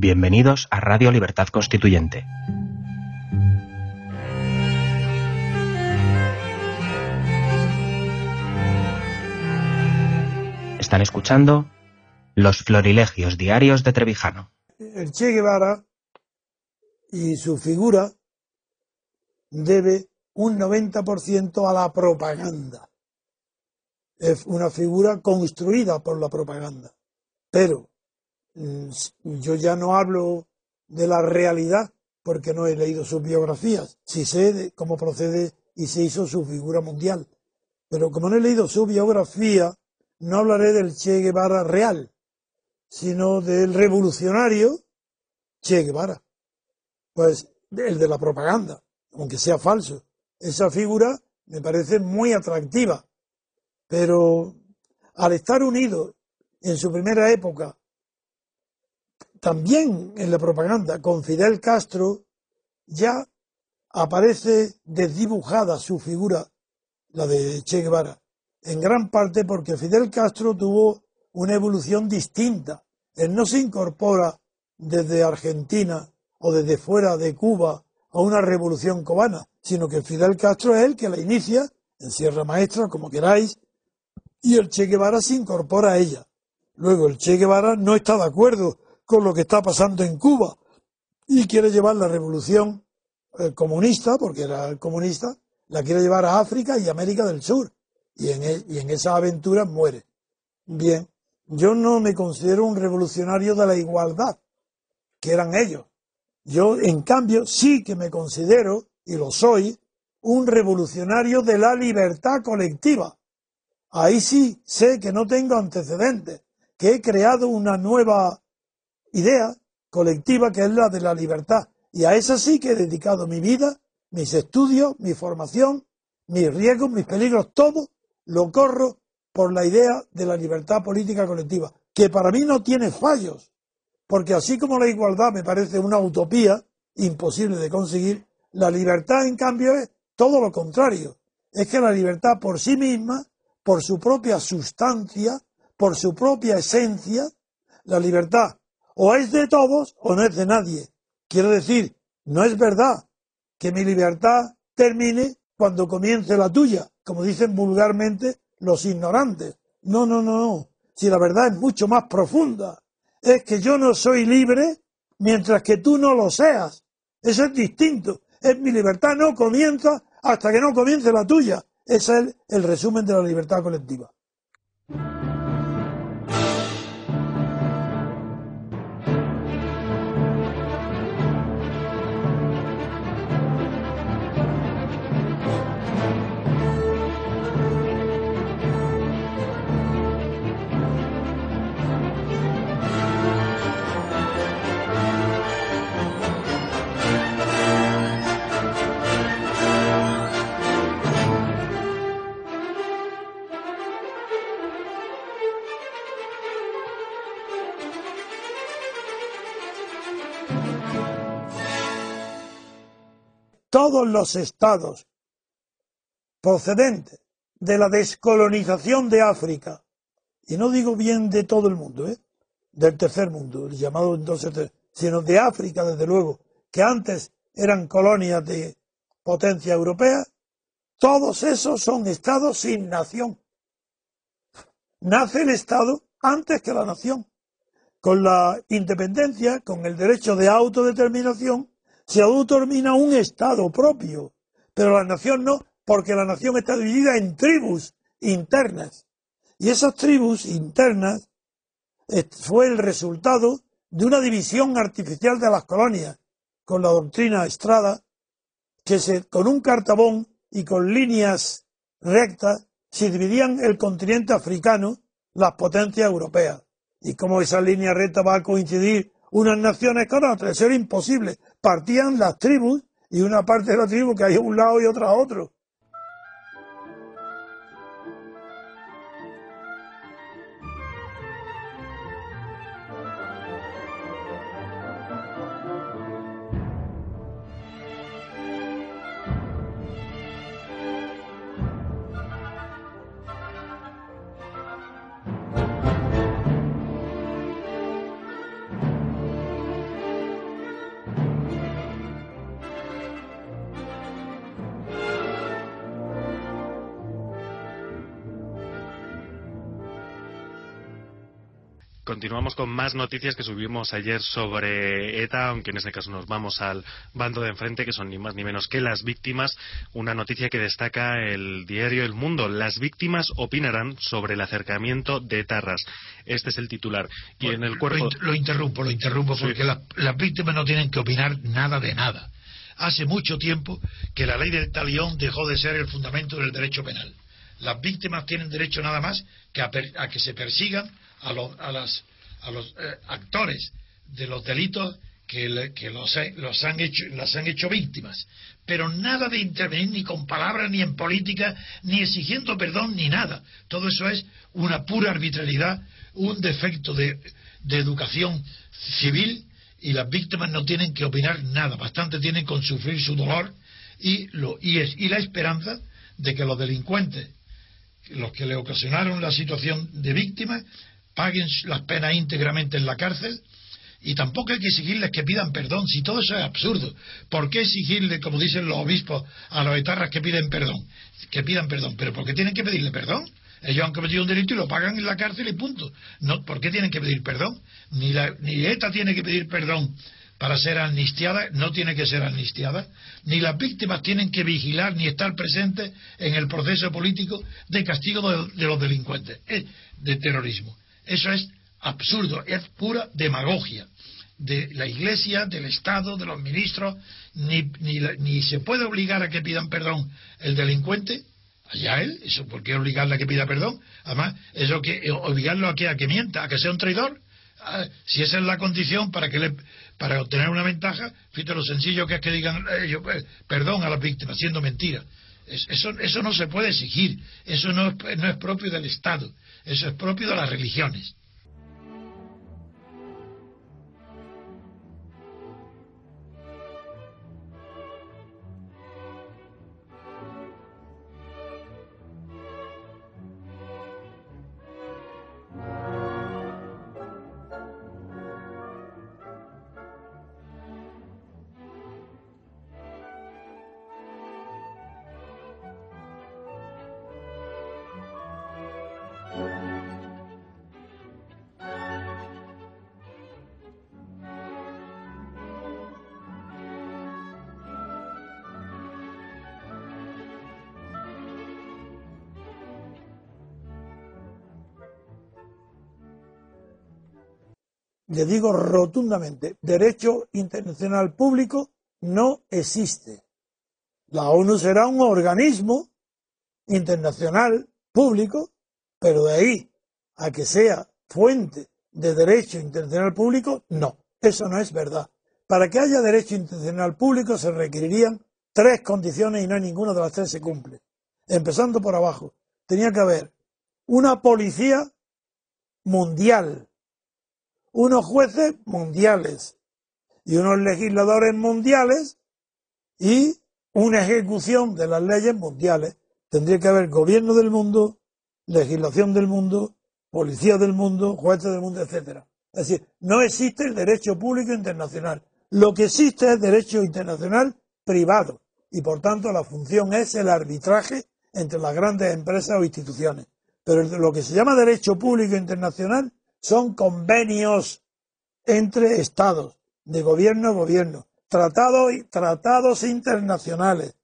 Bienvenidos a Radio Libertad Constituyente. Están escuchando Los Florilegios Diarios de Trevijano. El Che Guevara y su figura debe un 90% a la propaganda. Es una figura construida por la propaganda. Pero yo ya no hablo de la realidad porque no he leído sus biografías. Sí sé de cómo procede y se hizo su figura mundial. Pero como no he leído su biografía, no hablaré del Che Guevara real, sino del revolucionario Che Guevara. Pues el de la propaganda, aunque sea falso. Esa figura me parece muy atractiva, pero al estar unido en su primera época, también en la propaganda, con Fidel Castro, ya aparece desdibujada su figura, la de Che Guevara en gran parte porque Fidel Castro tuvo una evolución distinta. Él no se incorpora desde Argentina o desde fuera de Cuba a una revolución cubana, sino que Fidel Castro es el que la inicia, en Sierra Maestra, como queráis, y el Che Guevara se incorpora a ella. Luego el Che Guevara no está de acuerdo con lo que está pasando en Cuba y quiere llevar la revolución eh, comunista, porque era comunista, la quiere llevar a África y América del Sur y en, e, y en esa aventura muere. Bien, yo no me considero un revolucionario de la igualdad, que eran ellos. Yo, en cambio, sí que me considero, y lo soy, un revolucionario de la libertad colectiva. Ahí sí sé que no tengo antecedentes, que he creado una nueva idea colectiva que es la de la libertad. Y a esa sí que he dedicado mi vida, mis estudios, mi formación, mis riesgos, mis peligros, todo lo corro por la idea de la libertad política colectiva, que para mí no tiene fallos, porque así como la igualdad me parece una utopía imposible de conseguir, la libertad en cambio es todo lo contrario, es que la libertad por sí misma, por su propia sustancia, por su propia esencia, la libertad o es de todos o no es de nadie. Quiero decir, no es verdad que mi libertad termine cuando comience la tuya, como dicen vulgarmente los ignorantes. No, no, no, no. Si la verdad es mucho más profunda. Es que yo no soy libre mientras que tú no lo seas. Eso es distinto. Es mi libertad no comienza hasta que no comience la tuya. Ese es el resumen de la libertad colectiva. Todos los estados procedentes de la descolonización de África, y no digo bien de todo el mundo, ¿eh? del tercer mundo, el llamado entonces, sino de África, desde luego, que antes eran colonias de potencia europea, todos esos son estados sin nación. Nace el Estado antes que la nación. Con la independencia, con el derecho de autodeterminación, se autodetermina un Estado propio, pero la nación no, porque la nación está dividida en tribus internas. Y esas tribus internas eh, fue el resultado de una división artificial de las colonias, con la doctrina Estrada, que se, con un cartabón y con líneas rectas se dividían el continente africano, las potencias europeas. Y como esa línea recta va a coincidir unas naciones con otras. Era imposible. Partían las tribus y una parte de la tribu que hay a un lado y otra a otro. Continuamos con más noticias que subimos ayer sobre ETA, aunque en este caso nos vamos al bando de enfrente, que son ni más ni menos que las víctimas. Una noticia que destaca el diario El Mundo. Las víctimas opinarán sobre el acercamiento de Tarras. Este es el titular. Y en el cuerpo... Lo, interrumpo, lo interrumpo, porque las víctimas no tienen que opinar nada de nada. Hace mucho tiempo que la ley del talión dejó de ser el fundamento del derecho penal. Las víctimas tienen derecho nada más que a, a que se persigan a los, a las, a los eh, actores de los delitos que, que los, los, han hecho, las han hecho víctimas. Pero nada de intervenir ni con palabras, ni en política, ni exigiendo perdón, ni nada. Todo eso es una pura arbitrariedad, un defecto de, de educación civil y las víctimas no tienen que opinar nada. Bastante tienen con sufrir su dolor y, lo, y, es, y la esperanza de que los delincuentes, los que le ocasionaron la situación de víctima, paguen las penas íntegramente en la cárcel y tampoco hay que exigirles que pidan perdón, si todo eso es absurdo. ¿Por qué exigirle, como dicen los obispos, a los etarras que piden perdón? Que pidan perdón, pero ¿por qué tienen que pedirle perdón? Ellos han cometido un delito y lo pagan en la cárcel y punto. No, ¿Por qué tienen que pedir perdón? Ni, la, ni ETA tiene que pedir perdón para ser amnistiada, no tiene que ser amnistiada, ni las víctimas tienen que vigilar ni estar presentes en el proceso político de castigo de, de los delincuentes, de terrorismo. Eso es absurdo, es pura demagogia de la Iglesia, del Estado, de los ministros, ni, ni, se puede obligar a que pidan perdón el delincuente, allá él, eso por qué obligarle a que pida perdón, además, eso que eh, obligarlo a que a que mienta, a que sea un traidor, ah, si esa es la condición para que le, para obtener una ventaja, fíjate lo sencillo que es que digan ellos, eh, perdón a las víctimas, siendo mentira. Eso, eso no se puede exigir, eso no es propio del Estado. Eso es propio de las religiones. Le digo rotundamente, derecho internacional público no existe. La ONU será un organismo internacional público, pero de ahí a que sea fuente de derecho internacional público, no, eso no es verdad. Para que haya derecho internacional público se requerirían tres condiciones y no ninguna de las tres se cumple. Empezando por abajo, tenía que haber una policía mundial unos jueces mundiales y unos legisladores mundiales y una ejecución de las leyes mundiales. Tendría que haber gobierno del mundo, legislación del mundo, policía del mundo, jueces del mundo, etcétera. Es decir, no existe el derecho público internacional. Lo que existe es derecho internacional privado y por tanto la función es el arbitraje entre las grandes empresas o instituciones. Pero lo que se llama derecho público internacional son convenios entre estados, de gobierno a gobierno, tratados, tratados internacionales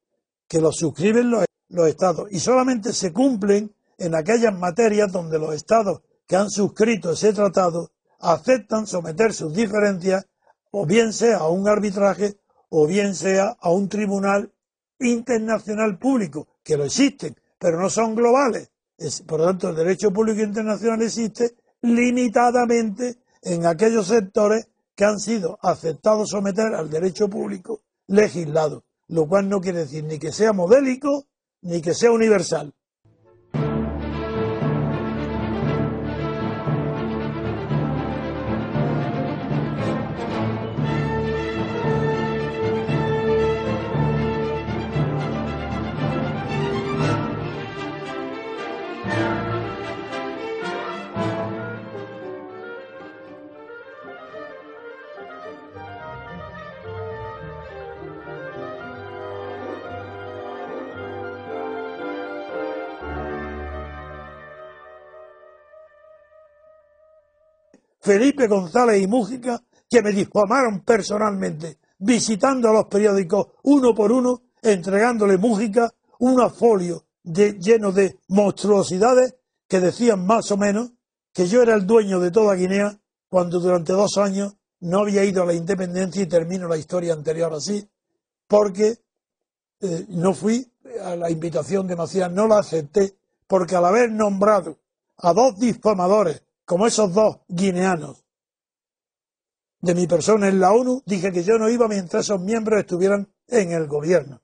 que los suscriben los, los estados y solamente se cumplen en aquellas materias donde los estados que han suscrito ese tratado aceptan someter sus diferencias o bien sea a un arbitraje o bien sea a un tribunal internacional público, que lo existen, pero no son globales. por lo tanto, el derecho público internacional existe limitadamente en aquellos sectores que han sido aceptados someter al derecho público legislado, lo cual no quiere decir ni que sea modélico ni que sea universal. Felipe González y Mújica, que me difamaron personalmente, visitando a los periódicos uno por uno, entregándole Mújica un folio lleno de monstruosidades que decían más o menos que yo era el dueño de toda Guinea cuando durante dos años no había ido a la independencia y termino la historia anterior así, porque eh, no fui a la invitación de Macías, no la acepté, porque al haber nombrado a dos difamadores como esos dos guineanos de mi persona en la ONU, dije que yo no iba mientras esos miembros estuvieran en el gobierno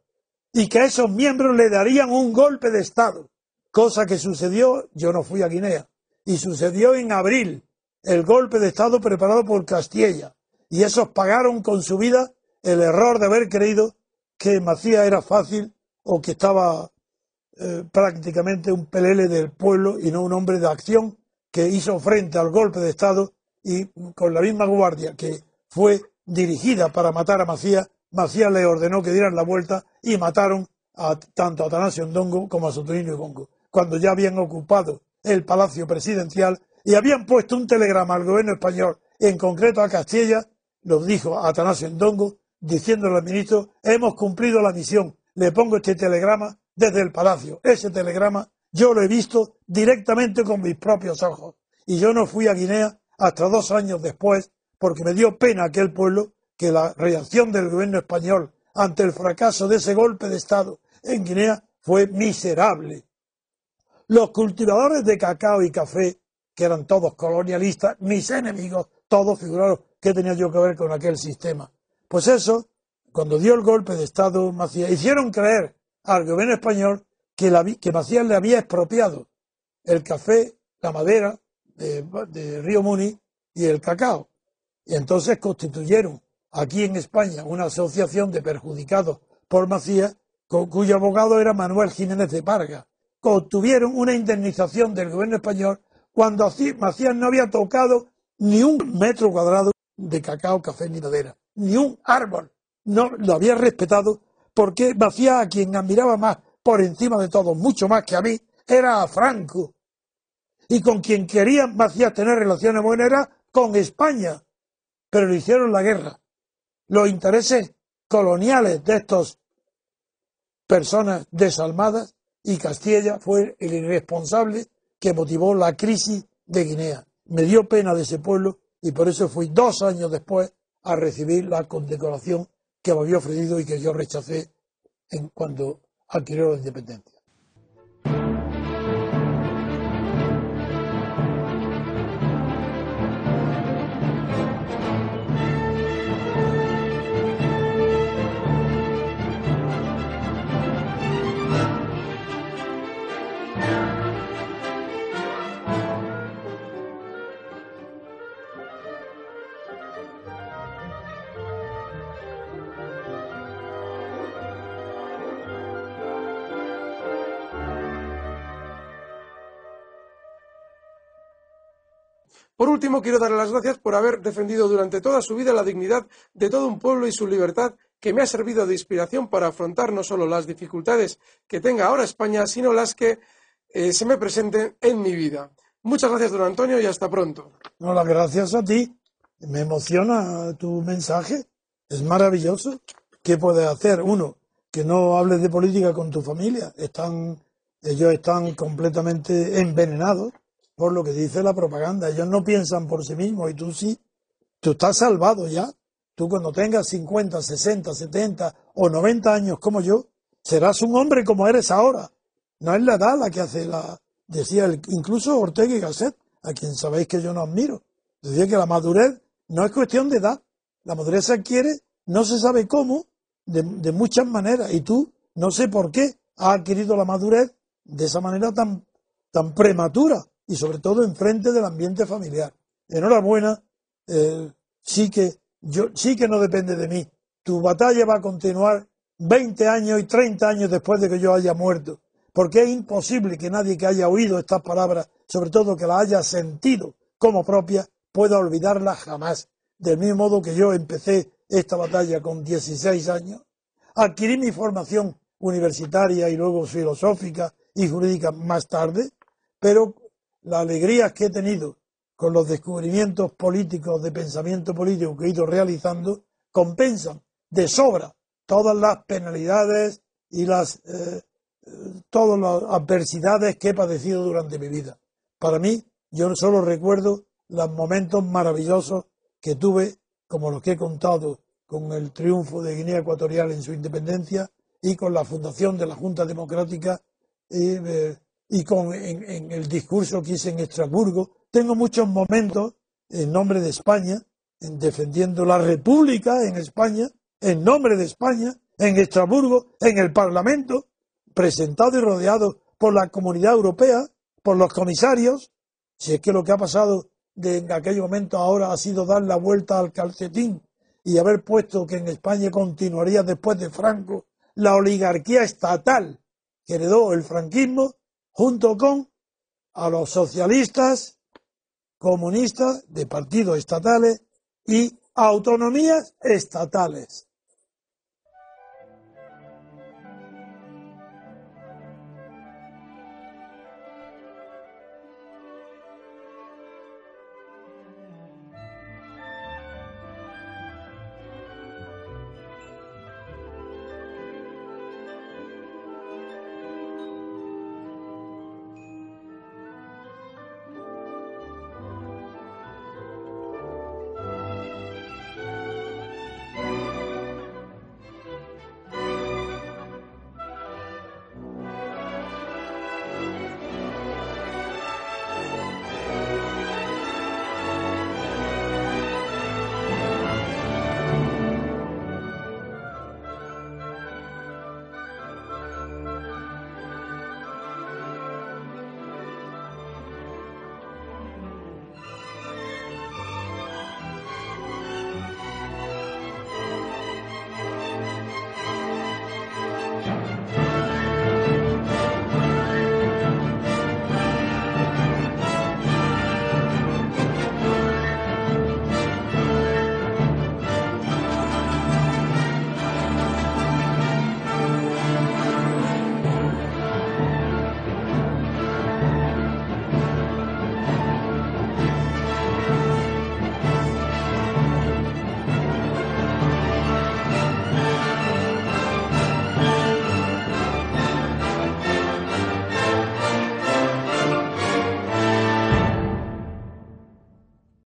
y que a esos miembros le darían un golpe de Estado, cosa que sucedió, yo no fui a Guinea, y sucedió en abril, el golpe de Estado preparado por Castilla, y esos pagaron con su vida el error de haber creído que Macías era fácil o que estaba eh, prácticamente un pelele del pueblo y no un hombre de acción que hizo frente al golpe de Estado y con la misma guardia que fue dirigida para matar a Macías, Macías le ordenó que dieran la vuelta y mataron a, tanto a Atanasio Ndongo como a Sotorino y Bongo, cuando ya habían ocupado el palacio presidencial y habían puesto un telegrama al gobierno español, en concreto a Castilla, lo dijo a Atanasio Ndongo, diciéndole al ministro, hemos cumplido la misión, le pongo este telegrama desde el palacio. Ese telegrama yo lo he visto directamente con mis propios ojos. Y yo no fui a Guinea hasta dos años después, porque me dio pena aquel pueblo que la reacción del gobierno español ante el fracaso de ese golpe de Estado en Guinea fue miserable. Los cultivadores de cacao y café, que eran todos colonialistas, mis enemigos, todos figuraron que tenía yo que ver con aquel sistema. Pues eso, cuando dio el golpe de Estado Macías, hicieron creer al gobierno español que, Macías le había expropiado el café, la madera de, Río Muni y el cacao. Y entonces constituyeron aquí en España una asociación de perjudicados por Macías, cuyo abogado era Manuel Jiménez de Parga. Obtuvieron una indemnización del gobierno español cuando Macías no había tocado ni un metro cuadrado de cacao, café ni madera, ni un árbol. No lo había respetado porque Macías, a quien admiraba más por encima de todo, mucho más que a mí, era a Franco. Y con quien quería Macías tener relaciones buenas era con España. Pero le hicieron la guerra. Los intereses coloniales de estas personas desalmadas y Castilla fue el irresponsable que motivó la crisis de Guinea. Me dio pena de ese pueblo y por eso fui dos años después a recibir la condecoración que me había ofrecido y que yo rechacé en cuando adquirió la independencia. Por último, quiero darle las gracias por haber defendido durante toda su vida la dignidad de todo un pueblo y su libertad, que me ha servido de inspiración para afrontar no solo las dificultades que tenga ahora España, sino las que eh, se me presenten en mi vida. Muchas gracias, don Antonio, y hasta pronto. No, las gracias a ti. Me emociona tu mensaje. Es maravilloso. ¿Qué puedes hacer? Uno, que no hables de política con tu familia. Están, ellos están completamente envenenados por lo que dice la propaganda. Ellos no piensan por sí mismos y tú sí. Tú estás salvado ya. Tú cuando tengas 50, 60, 70 o 90 años como yo, serás un hombre como eres ahora. No es la edad la que hace la... Decía incluso Ortega y Gasset, a quien sabéis que yo no admiro. Decía que la madurez no es cuestión de edad. La madurez se adquiere, no se sabe cómo, de, de muchas maneras. Y tú, no sé por qué, has adquirido la madurez de esa manera tan, tan prematura y sobre todo en frente del ambiente familiar. Enhorabuena, eh, sí que yo sí que no depende de mí. Tu batalla va a continuar 20 años y 30 años después de que yo haya muerto, porque es imposible que nadie que haya oído estas palabras, sobre todo que las haya sentido como propia, pueda olvidarlas jamás. Del mismo modo que yo empecé esta batalla con 16 años, adquirí mi formación universitaria y luego filosófica y jurídica más tarde, pero las alegrías que he tenido con los descubrimientos políticos de pensamiento político que he ido realizando compensan de sobra todas las penalidades y las eh, todas las adversidades que he padecido durante mi vida. Para mí, yo solo recuerdo los momentos maravillosos que tuve, como los que he contado con el triunfo de Guinea Ecuatorial en su independencia y con la fundación de la Junta Democrática y, eh, y con en, el discurso que hice en Estrasburgo. Tengo muchos momentos en nombre de España, en defendiendo la República en España, en nombre de España, en Estrasburgo, en el Parlamento, presentado y rodeado por la comunidad europea, por los comisarios, si es que lo que ha pasado de en aquel momento ahora ha sido dar la vuelta al calcetín y haber puesto que en España continuaría después de Franco la oligarquía estatal que heredó el franquismo junto con a los socialistas, comunistas de partidos estatales y autonomías estatales.